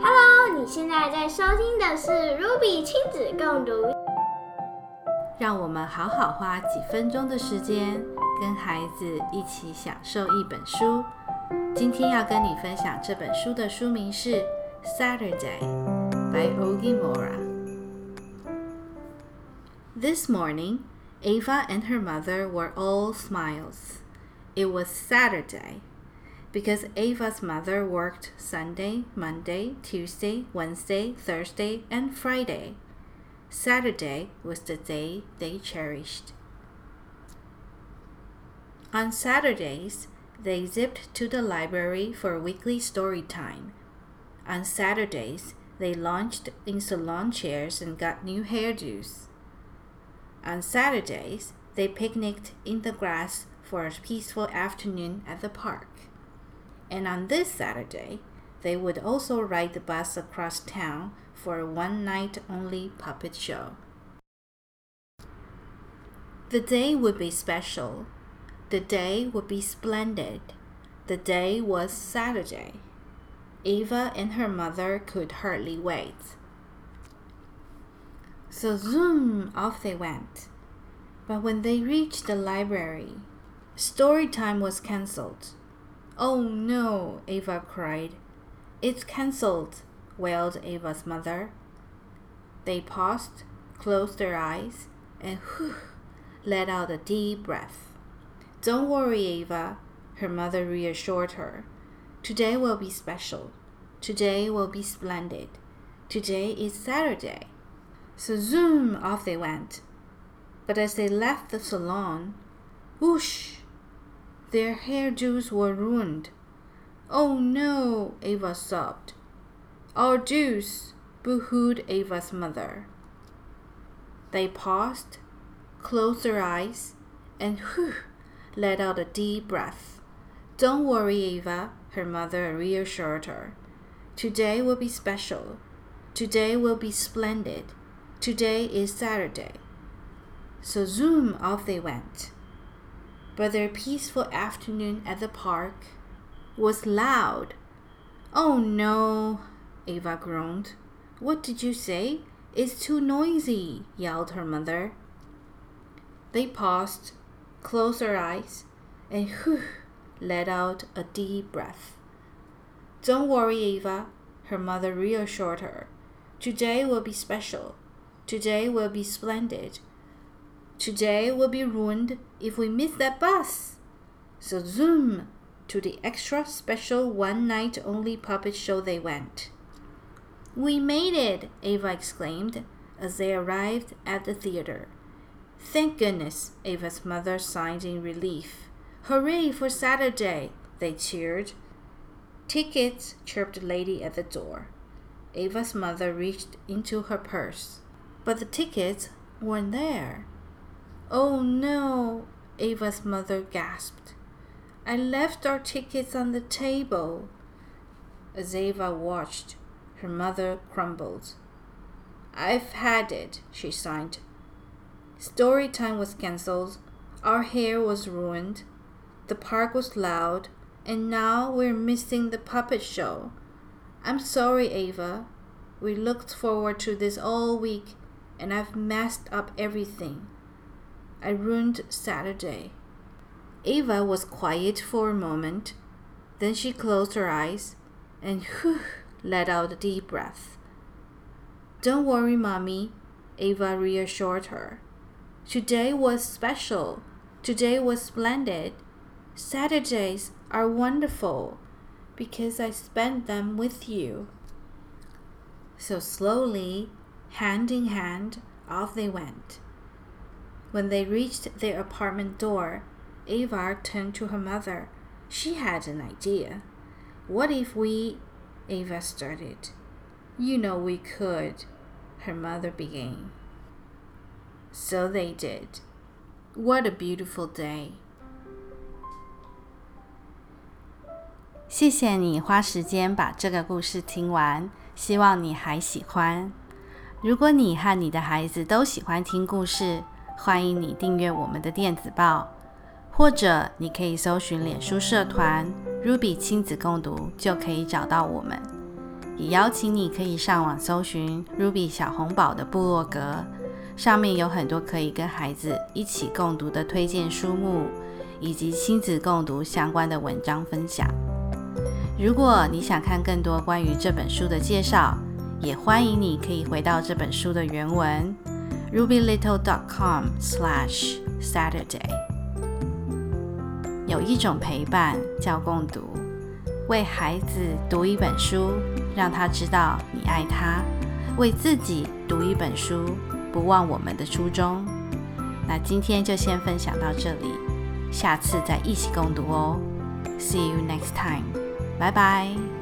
Hello，你现在在收听的是 Ruby 亲子共读。让我们好好花几分钟的时间，跟孩子一起享受一本书。今天要跟你分享这本书的书名是《Saturday》by Ogi Mora。This morning, Ava and her mother were all smiles. It was Saturday because Ava's mother worked Sunday, Monday, Tuesday, Wednesday, Thursday, and Friday. Saturday was the day they cherished. On Saturdays, they zipped to the library for weekly story time. On Saturdays, they lunched in salon chairs and got new hairdos. On Saturdays, they picnicked in the grass for a peaceful afternoon at the park. And on this Saturday, they would also ride the bus across town for a one night only puppet show. The day would be special. The day would be splendid. The day was Saturday. Eva and her mother could hardly wait. So zoom off they went. But when they reached the library, story time was cancelled. Oh no, Ava cried. It's cancelled, wailed Ava's mother. They paused, closed their eyes, and whew, let out a deep breath. Don't worry, Ava, her mother reassured her. Today will be special. Today will be splendid. Today is Saturday. So zoom off they went. But as they left the salon, whoosh, their hairdos were ruined. Oh no, Ava sobbed. Our deuce, boo-hooed Ava's mother. They paused, closed their eyes, and whew, let out a deep breath. Don't worry, Ava, her mother reassured her. Today will be special. Today will be splendid. Today is Saturday. So zoom off they went. But their peaceful afternoon at the park was loud. Oh no, Ava groaned. What did you say? It's too noisy, yelled her mother. They paused, closed their eyes, and whew, let out a deep breath. Don't worry, Ava, her mother reassured her. Today will be special. Today will be splendid. Today will be ruined if we miss that bus. So zoom to the extra special one night only puppet show they went. We made it, Ava exclaimed as they arrived at the theater. Thank goodness, Ava's mother sighed in relief. Hooray for Saturday, they cheered. Tickets, chirped the lady at the door. Ava's mother reached into her purse, but the tickets weren't there. Oh no, Ava's mother gasped. I left our tickets on the table. As Ava watched, her mother crumbled. I've had it, she sighed. Story time was cancelled, our hair was ruined, the park was loud, and now we're missing the puppet show. I'm sorry, Ava. We looked forward to this all week, and I've messed up everything. I ruined Saturday. Ava was quiet for a moment. Then she closed her eyes and whew, let out a deep breath. Don't worry, Mommy, Ava reassured her. Today was special. Today was splendid. Saturdays are wonderful because I spent them with you. So slowly, hand in hand, off they went. When they reached their apartment door, Ava turned to her mother. She had an idea. What if we. Ava started. You know we could, her mother began. So they did. What a beautiful day. 谢谢你花时间把这个故事听完，希望你还喜欢。如果你和你的孩子都喜欢听故事， 欢迎你订阅我们的电子报，或者你可以搜寻脸书社团 “Ruby 亲子共读”，就可以找到我们。也邀请你可以上网搜寻 Ruby 小红宝的部落格，上面有很多可以跟孩子一起共读的推荐书目，以及亲子共读相关的文章分享。如果你想看更多关于这本书的介绍，也欢迎你可以回到这本书的原文 rubylittle.com/saturday。有一种陪伴叫共读。为孩子读一本书，让他知道你爱他；为自己读一本书，不忘我们的初衷。那今天就先分享到这里，下次再一起共读哦。See you next time，拜拜。